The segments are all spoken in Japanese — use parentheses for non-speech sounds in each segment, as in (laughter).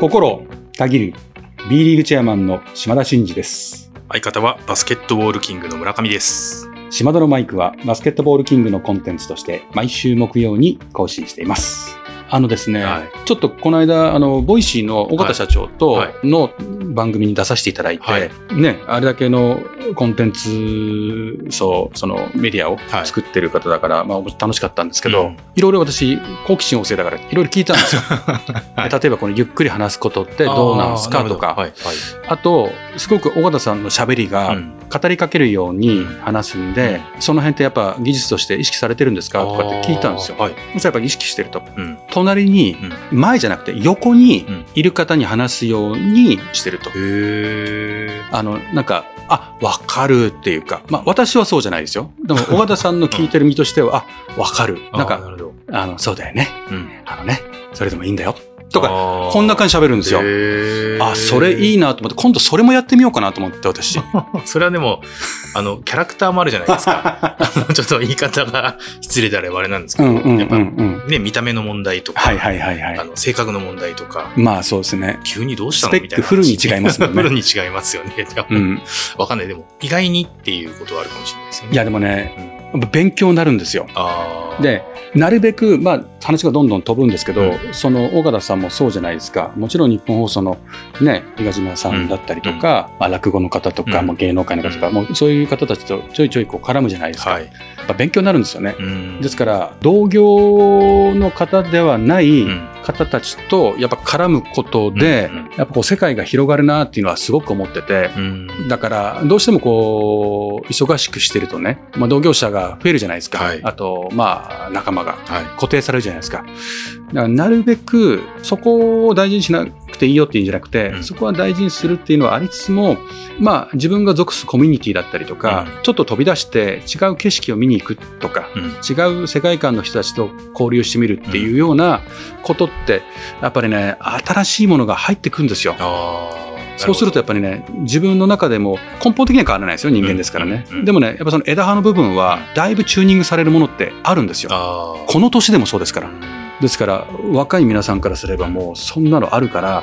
心をたぎる B リーグチェアマンの島田慎二です。相方はバスケットボールキングの村上です。島田のマイクはバスケットボールキングのコンテンツとして毎週木曜に更新しています。あのですね、はい。ちょっとこの間、あの、 Voicy の緒方社長とはい。の番組に出させていただいて、はい。ね、あれだけのコンテンツ、そう、そのメディアをはい。作ってる方だから、まあ楽しかったんですけど、うん。いろいろ私、好奇心旺盛だからいろいろ聞いたんですよ。(laughs) はい例えばこのゆっくり話すことってどうなんすかとか、はい、はい。あと、すごく尾形さんの喋りがうん語りかけるように話すんで、その辺ってやっぱ技術として意識されてるんですか？とかって聞いたんですよ。はい。そしたらやっぱ意識してると。うん。隣に、前じゃなくて横にうんいる方に話すようにしてると。へえ。あの、なんか、あ、わかるっていうか、まあ私はそうじゃないですよ。でも、(laughs) 尾形さんの聞いてる身としては、あ、わかる。なんか。あの、そうだよね。うん。あのね、それでもいいんだよ。とか、かこんな感じで喋るんですよ。あ、それいいなと思って、今度それもやってみようかなと思って、私。(laughs) それはでも、あの、キャラクターもあるじゃないですか。(laughs) ちょっと言い方が失礼であればあれなんですけど、うんうんうんやっぱうん。ね、見た目の問題とか、はいはいはいはい。あの性格の問題とか、まあそうですね。急にどうしたの？みたいな話。フルに違いますもんね (laughs) フルに違いますよね。うん。わかんない。でも、意外にっていうことはあるかもしれないですよね。いやでもね、やっぱ勉強になるんですよ。で、なるべく、まあ話がどんどん飛ぶんですけど、うその尾形さんもそうじゃないですか。もちろん日本放送のね、東島さんだったりとか、まあ落語の方とか、うんもう芸能界の方とか、うんもうそういう方たちとちょいちょいこう絡むじゃないですか。はい。やっぱ勉強になるんですよね。うんですから、同業の方ではないうん方たちとやっぱ絡むことで、やっぱこう世界が広がるなっていうのはすごく思ってて、うんだから、どうしてもこう、忙しくしてるとね、まあ、同業者が増えるじゃないですか。はいあと、まあ、仲間がはい。固定されるじゃないですか。だから、なるべく、そこを大事にしなくていいよっていうんじゃなくて、うんそこは大事にするっていうのはありつつも、まあ、自分が属すコミュニティだったりとか、うんちょっと飛び出して違う景色を見に行くとか、うん違う世界観の人たちと交流してみるっていうようなことって、やっぱりね、新しいものが入ってくるんですよ。そうするとやっぱりね、自分の中でも根本的には変わらないですよ、人間ですからね。うんうんでもね、やっぱその枝葉の部分は、だいぶチューニングされるものってあるんですよ。この年でもそうですから。うんですから、若い皆さんからすればもうそんなのあるから、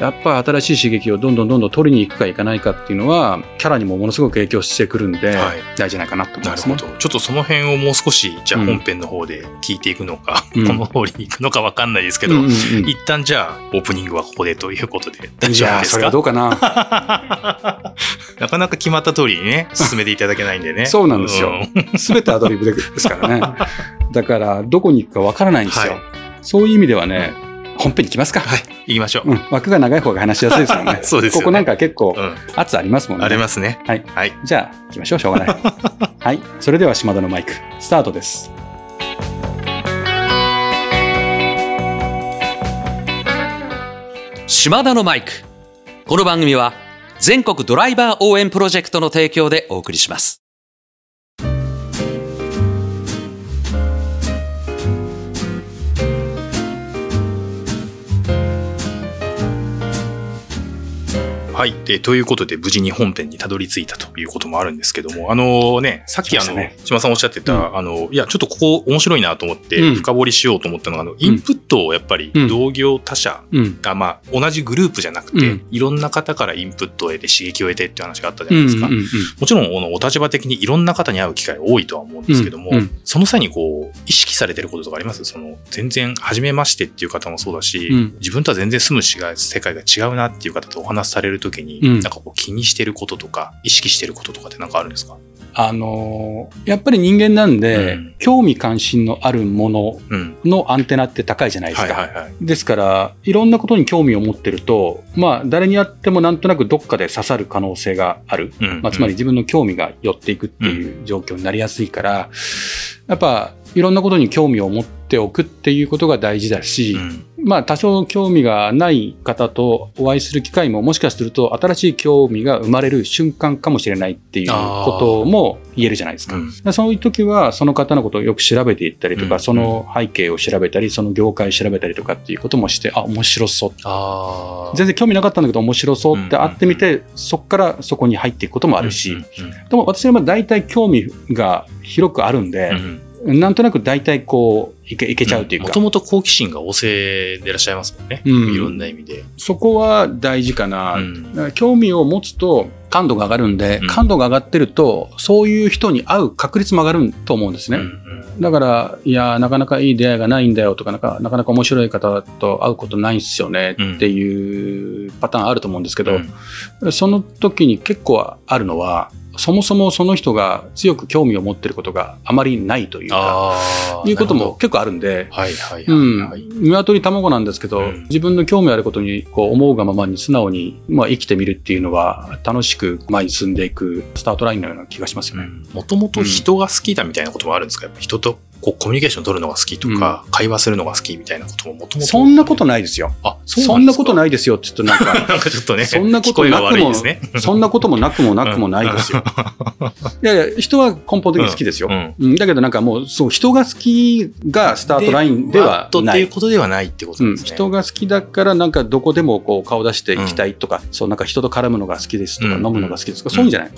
やっぱり新しい刺激をどんどんどんどん取りに行くか行かないかっていうのは、キャラにもものすごく影響してくるんで、はい大事じゃないかなと思いますね。なるほど。ちょっとその辺をもう少し、じゃあうん本編の方で聞いていくのか、うんこの方に行くのかわかんないですけど、うんうんうん一旦じゃあオープニングはここでということで大丈夫ですかそれはどうかな。(laughs) なかなか決まった通りにね、(laughs) 進めていただけないんでね。そうなんですようんすべてアドリブですからね。(laughs) だから、どこに行くかわからないんですよ。はいそういう意味ではね、本編に行きますか。はい、行きましょう。うん、枠が長い方が話しやすいですよね。(laughs) そうですよねここなんか結構うん、圧ありますもんね。ありますね。はい。はい。じゃあ、行きましょう。しょうがない。はい。それでは島田のマイク、スタートです。島田のマイク。この番組は全国ドライバー応援プロジェクトの提供でお送りします。はい。で、ということで、無事に本編にたどり着いたということもあるんですけども、あのね、さっきあの、ね島さんおっしゃってた、うんあの、いや、ちょっとここ面白いなと思って、うん深掘りしようと思ったのが、あの、インプットをやっぱりうん同業他社うん。が、まあ、同じグループじゃなくて、うんいろんな方からインプットを得て刺激を得てっていう話があったじうん。ゃないですか。うん。もちろん、このお立場的にいろんな方に会う機会多いとは思うんですけども、その際にこう、意識されてることとかあります？その、全然、初めましてっていう方もそうだし、うん自分とは全然住む世界が違うなっていう方とお話しされるときに、うんなんかこう気にしてることとか、意識してることとかってなんかあるんですか？あのーやっぱり人間なんで、うん興味関心のあるものうん。のアンテナって高いじゃないですか。はいはいはい。ですから、いろんなことに興味を持ってると、まあ、誰にやってもなんとなくどっかで刺さる可能性がある。うんまあ、つまり自分の興味が寄っていくっていう状況になりやすいから、やっぱ、いろんなことに興味を持っておくっていうことが大事だし、うんまあ多少興味がない方とお会いする機会ももしかすると新しい興味が生まれる瞬間かもしれないっていうことも言えるじゃないですか。うん。そういう時はその方のことをよく調べていったりとか、うん。その背景を調べたり、その業界を調べたりとかっていうこともして、あ、面白そう。あ全然興味なかったんだけど面白そうってうん会ってみて、そこからそこに入っていくこともあるし、うんうんでも私はまあ大体興味が広くあるんで、うんなんとなく大体こう、いけいけちゃうっていうか、もともと好奇心が旺盛でいらっしゃいますもんね。うんいろんな意味で。そこは大事かな。うんだから興味を持つと感度が上がるんで、うん感度が上がってると、そういう人に会う確率も上がると思うんですね。うんだから、いやー、なかなかいい出会いがないんだよとか、なかなかなか面白い方と会うことないんですよねっていうパターンあると思うんですけど、うんその時に結構あるのは、そもそもその人が強く興味を持ってることがあまりないというか。いうことも結構あるんで、鶏卵なんですけど、うん。自分の興味あることにこう思うがままに素直に、まあ、生きてみるっていうのは楽しく前に進んでいくスタートラインのような気がしますよね。もともと人が好きだみたいなこともあるんですか？人とこうコミュニケーション取るのが好きとか、会話するのが好きみたいなことももともと。そんなことないですよ。あ、そんなことい。ないですよって言うとなんか、(laughs) なんかちょっとね、そんなことなくも。そんなこともなくもなくもないですよ。(laughs) いやいや、人は根本的に好きですよ。うんうんだけどなんかもう、そう、人が好きがスタートラインではない。ていうことではないってことですね。人が好きだからなんかどこでもこう顔出していきたいとか、そうなんか人と絡むのが好きですとか、うん飲むのが好きですとか、そういうんじゃない。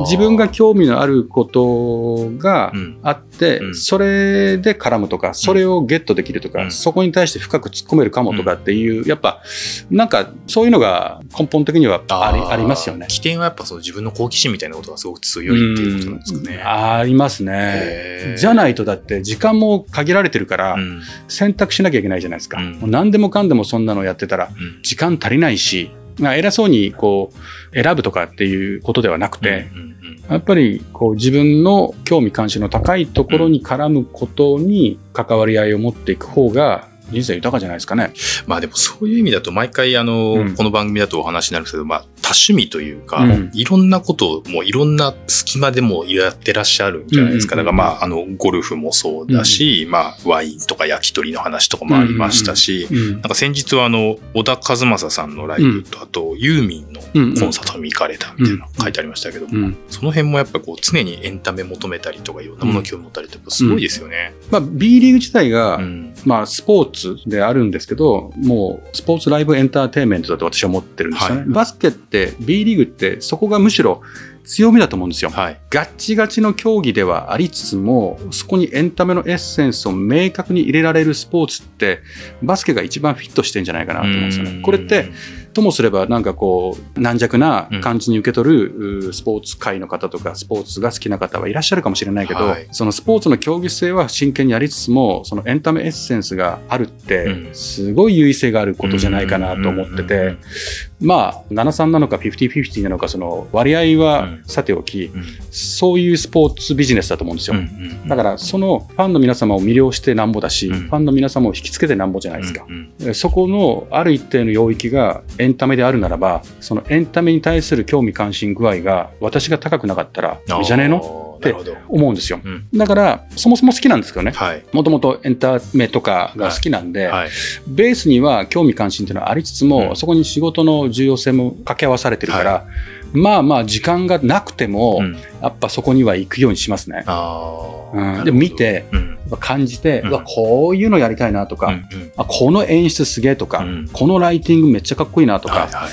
自分が興味のあることがうんあって、うんそれで絡むとか、それをゲットできるとか、うん。そこに対して深く突っ込めるかもとかっていう、やっぱ、なんかそういうのが根本的にはありー。ありますよね。起点はやっぱその自分の好奇心みたいなことがすごく強いっていうことなんですかね。うん。ありますね。じゃないとだって時間も限られてるからうん。選択しなきゃいけないじゃないですか。うん。もう何でもかんでもそんなのやってたらうん。時間足りないし、まあ偉そうにこう選ぶとかっていうことではなくて、うんうんやっぱりこう自分の興味関心の高いところに絡むことに関わり合いを持っていく方が人生豊かじゃないですかね。まあでもそういう意味だと毎回あの、うんこの番組だとお話になるんですけど、まあ多趣味というか、うん。いろんなことをもういろんな隙間でもやってらっしゃるんじゃないですか。うんうんうんだからまああのゴルフもそうだし、まあワインとか焼き鳥の話とかもありましたし、うんなんか先日はあの小田和正さんのライブと、あとユーミンのうんコンサートに行かれたみたいなの書いてありましたけども、うんその辺もやっぱこう常にエンタメ求めたりとかいろんなものを興味持ったりってやっぱすごいですよね。まあ、B リーグ自体が、うん。まあ、スポーツであるんですけど、もうスポーツライブエンターテインメントだと私は思ってるんですよね。はい。バスケ B リーグってそこがむしろ強みだと思うんですよ。はい。ガッチガチの競技ではありつつも、そこにエンタメのエッセンスを明確に入れられるスポーツって、バスケが一番フィットしてんじゃないかなと思うんですよね。これって、ともすればなんかこう軟弱な感じに受け取る、うスポーツ界の方とかスポーツが好きな方はいらっしゃるかもしれないけど、はい。そのスポーツの競技性は真剣にやりつつもそのエンタメエッセンスがあるってうん。すごい優位性があることじゃないかなと思っててまあ73なのか50-50なのかその割合はうん。さておきうん。そういうスポーツビジネスだと思うんですよ。だからそのファンの皆様を魅了してなんぼだし、うん。ファンの皆様を引きつけてなんぼじゃないですか。そこのある一定の領域がエンタメであるならば、そのエンタメに対する興味関心具合が私が高くなかったらいいじゃねえの？あーなるほど。思うんですよ。うんだから、そもそも好きなんですけどね。はい。もともとエンタメとかが好きなんで、はい。ベースには興味関心っていうのはありつつも、うんそこに仕事の重要性も掛け合わされてるから、まあまあ時間がなくても、うんやっぱそこには行くようにしますね。うん、で見て、うん。感じて、うん。うわこういうのやりたいなとか、うんうん。あこの演出すげえとか、うん。このライティングめっちゃかっこいいなとか、はいはい。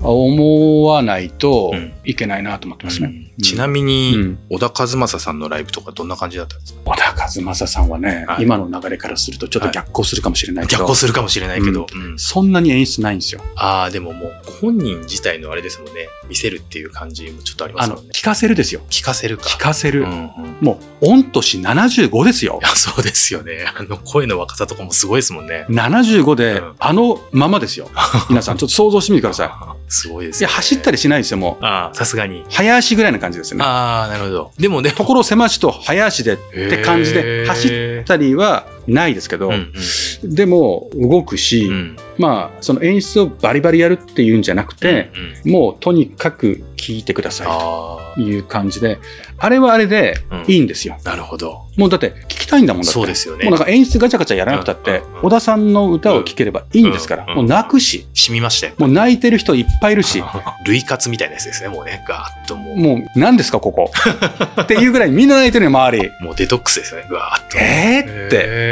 思わないとうんいけないなと思ってますね。うんちなみうに、ん小田和正さんのライブとかどんな感じだったんですか？小田和正さんはね、はい今の流れからするとちょっと逆行するかもしれないけど、逆行するかもしれないけど。うんそんなに演出ないんですよ。ああ、でももう本人自体のあれですもんね。見せるっていう感じもちょっとありますもんね。聞かせるですよ。聞かせるか。聞かせる。うんうんもう御年75ですよい。や、そうですよね。あの声の若さとかもすごいですもんね。75で、うんあのままですよ。皆さんちょっと想像してみてくださ (laughs) すごいでい。いやすよ、ね。走ったりしないですよもう。ああ、さすがに。早足ぐらいな感じですよね。ああ、なるほど。でもね、ところ狭しと早足でって感じで走ったりはないですけど、うんでも動くし、うん。うんまあその演出をバリバリやるっていうんじゃなくて、うんもうとにかく聞いてくださいあという感じであれはあれでいいんですよ、あ、なるほど。もうだって聞きたいんだもんだって。そうですよね。もうなんか演出ガチャガチャやらなくたって、うんうん小田さんの歌を聴ければいいんですから、うんもう泣くし染みましたよ。もう泣いてる人いっぱいいるし、類活みたいなやつですね、もうね。ガーッともう。もう何ですかここ。(laughs) っていうぐらいみんな泣いてるよ周り。もうデトックスですよね、ガーッと。えーって。えー、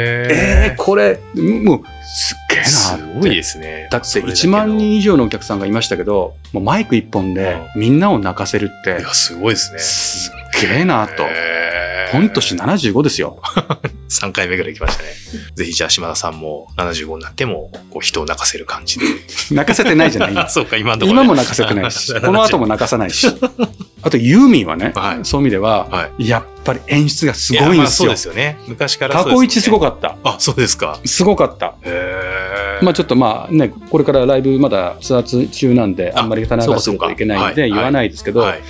これもうすっげえなすってごいですね。だってそれけど1万人以上のお客さんがいましたけど、もうマイク1本でみんなを泣かせるっていや、、すごいですね。すっげえなと。へ御年75ですよ。(laughs) 3回目ぐらい来ましたね。ぜひじゃあ島田さんも75になっても、こう人を泣かせる感じで。(laughs) 泣かせてないじゃないあ、(laughs) そうか、今のところ、今も泣かせてないし、この後も泣かさないし。あとユーミンはね、はいそういう意味では、はやっぱり演出がすいごいんですよ。すよね。昔からね去一すごかった。あ、そうですか。すごかった。まあちょっとまあね、これからライブまだツアー中なんで、ああんまり話すといけないんで言わないですけど、はい。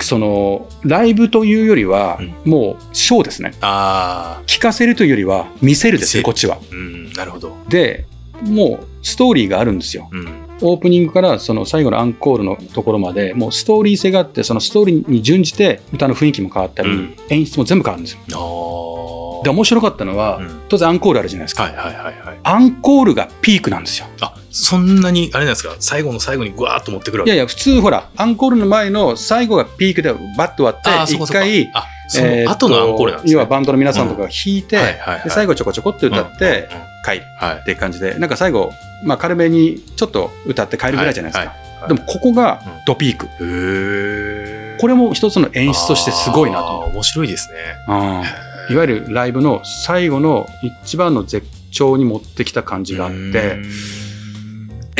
その、ライブというよりは、もうショーですね。あ聞かせるというよりは見せるですね、こっちは。あ、うん、なるほど。で、もうストーリーがあるんですよ。うん。オープニングからその最後のアンコールのところまで、もうストーリー性があって、そのストーリーに準じて歌の雰囲気も変わったり、うん演出も全部変わるんですよ。で、面白かったのは、うん当然アンコールあるじゃないですか。はいはいはいはい。アンコールがピークなんですよ。あ、そんなに、あれなんですか？最後の最後にぐわーっと持ってくるいやいや、普通ほら、アンコールの前の最後がピークでバッと割って、一回、あ、その後のアンコールなんですね。要はバンドの皆さんとかが弾いて、はいはいはいで最後ちょこちょこって歌ってうんうんうん帰るはいっ。ていう感じで、なんか最後、まあ軽めにちょっと歌って帰るぐらいじゃないですか。はい。はい。でもここがドピーク。へえ。これも一つの演出としてすごいなと。面白いですね。うん。いわゆるライブの最後の一番の絶頂に持ってきた感じがあって、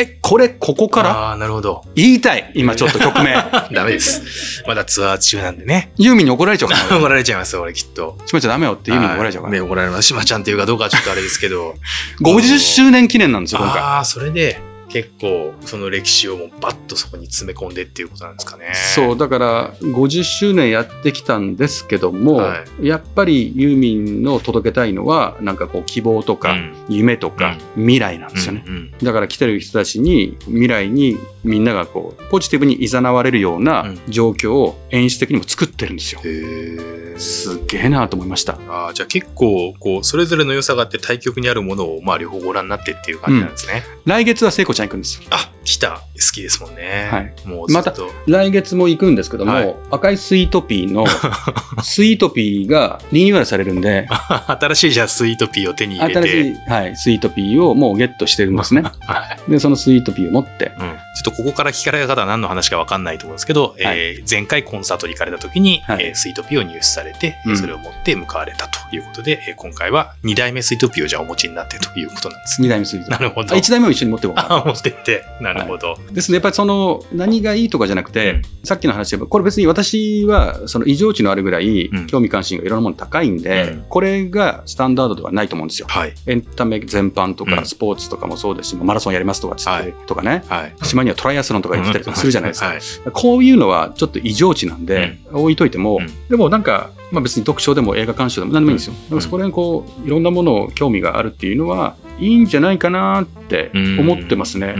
え、これここから？ああー、なるほど。言いたい今ちょっと曲名。(laughs) ダメです。まだツアー中なんでね。ユーミンに怒られちゃうかな。(laughs) 怒られちゃいますよ、俺きっと。しまっちゃダメよってユーミンに怒られちゃうから。ね、怒られます。しまちゃんっていうかどうかはちょっとあれですけど。(laughs) 50周年記念なんですよ、今回。ああ、それで結構その歴史をもうバッとそこに詰め込んでっていうことなんですかね。そう、だから50周年やってきたんですけども、はやっぱりユーミンの届けたいのは、なんかこう希望とかうん夢とか未来なんですよね。うんうんだから来てる人たちに未来にみんながこうポジティブに誘われるようなうん状況を演出的にも作ってるんですよ。へーすげえなと思いました。あーじゃあ結構こうそれぞれの良さがあって対極にあるものをまあ両方ご覧になってっていう感じなんですね。来月は聖子ちゃん行くんです。あ来た好きですもんね。はいもうずっと。来月も行くんですけども、はい赤いスイートピーの (laughs) スイートピーがリニューアルされるんで、(laughs) 新しいじゃあスイートピーを手に入れて。新しい、はい、スイートピーをもうゲットしてるんですね。(laughs) はいで、そのスイートピーを持って、うん、ちょっとここから聞かれた方は何の話か分かんないと思うんですけど、えー前回コンサートに行かれた時に、はいえースイートピーを入手されて、うんそれを持って向かわれたということで、えー今回は2代目スイートピーをじゃあお持ちになってということなんですね。2代目スイートピー。なるほど。あ1代目を一緒に持ってこうかな。あ持ってって。なるほど。ですね、やっぱりその何がいいとかじゃなくて、うんさっきの話でこれ別に私はその異常値のあるぐらいうん興味関心がいろんなもの高いんで、うんこれがスタンダードではないと思うんですよ。はい。エンタメ全般とかうんスポーツとかもそうですし、マラソンやりますとかつって、はいとかね、はい。島にはトライアスロンとか言ってたりとかするじゃないですか。はい。こういうのはちょっと異常値なんで、置いといても、うんでもなんか、まあ、別に読書でも映画鑑賞でも何でもいいんですよ。だからそこら辺こう、いろんなものを興味があるっていうのは、いいんじゃないかなって思ってますね。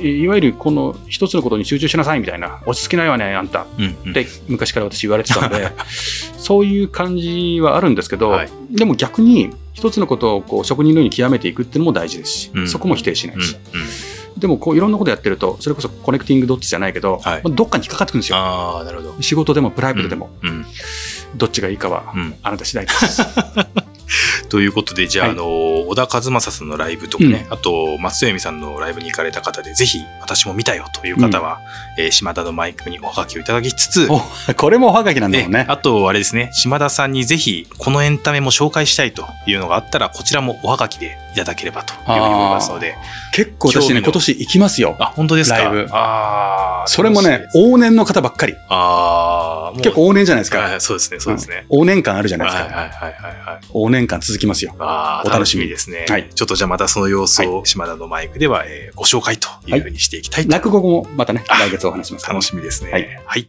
いいわゆるこの一つのことに集中しなさいみたいな、落ち着きないわね、あんた。って昔から私言われてたので、(laughs) そういう感じはあるんですけど、はいでも逆に一つのことをこう職人のように極めていくっていうのも大事ですし、うん。そこも否定しないし、うん。うん。でもこういろんなことやってると、それこそコネクティングドッツじゃないけど、はい。まあどっかに引っかかってくるんですよ。ああ、なるほど。仕事でもプライベートでも、うん。どっちがいいかはうん。あなた次第です。(laughs) ということで、じゃあ、はい。あの、小田和正さんのライブとかね、あと、松江美さんのライブに行かれた方で、ぜひ、私も見たよという方は、えー島田のマイクにおはがきをいただきつつ、おこれもおはがきなんだもんね。えあと、あれですね、島田さんにぜひ、このエンタメも紹介したいというのがあったら、こちらもおはがきでいただければというふうに思いますので、結構私ね、今年行きますよ。あ、本当ですかライブああ、それもね往年の方ばっかり。ああ、結構往年じゃないですか。はい、そうですね、そうですね。往年感あるじゃないですか。はいはいはいはいはい。往年感続きますよ。ああ、お楽しみみですね。はいちょっとじゃあまたその様子を島田のマイクでは、えーご紹介というふうにしていきたいと、落語もまたね、あ来月お話します楽しみですね。はいはい。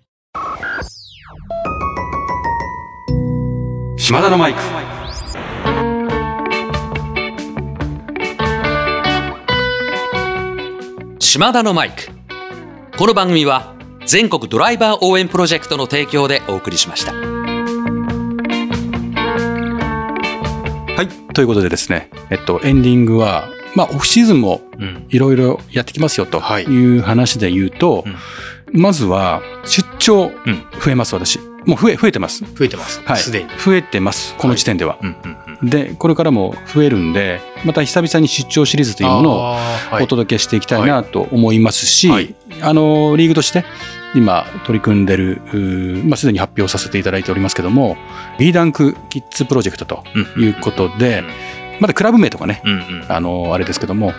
島田のマイク。島田のマイクこの番組は全国ドライバー応援プロジェクトの提供でお送りしましたはい。ということでですね、えっと、エンディングは、まあ、オフシーズンもうん。いろいろやってきますよとはいいう話で言うと、まずは、出張うん増えます、私。もう増え、増えてます。増えてます。はい。すでに。増えてます、この時点では。で、これからも増えるんで、また久々に出張シリーズというものをお届けしていきたいなと思いますし、はいあの、リーグとして今取り組んでる、まあ、すでに発表させていただいておりますけども、B ダンクキッズプロジェクトということで、まだクラブ名とかね、うんうんあの、あれですけども、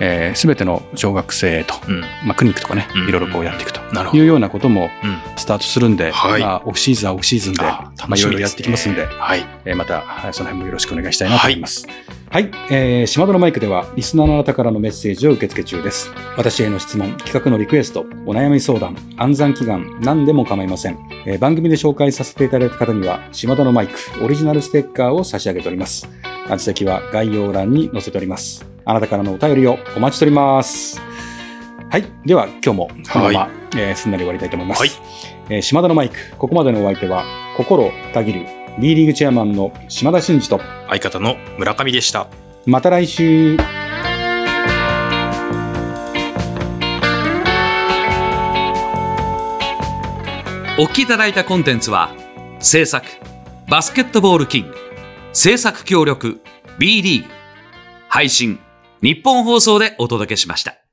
えー、全ての小学生と、うんまあ、クリニックとかね、うんいろいろこうやっていく。いうようなこともうんスタートするんで、はいまあ、オフシーズンはオフシーズンで、あまあ、いろいろやっていきますんで、はい。えーまた、はいその辺もよろしくお願いしたいなと思います。はい、えー、島田のマイクでは、リスナーのあなたからのメッセージを受け付け中です。私への質問、企画のリクエスト、お悩み相談、暗算祈願、何でも構いません。えー番組で紹介させていただいた方には、島田のマイク、オリジナルステッカーを差し上げております。宛先は概要欄に載せております。あなたからのお便りをお待ちしております。はい。では、今日もこのまま、はえーすんなり終わりたいと思います。はいえー島田のマイク、ここまでのお相手は、心たぎる B リーグチェアマンの島田真二と、相方の村上でした。また来週。お聞きいただいたコンテンツは制作バスケットボールキング制作協力 B リーグ配信日本放送でお届けしました。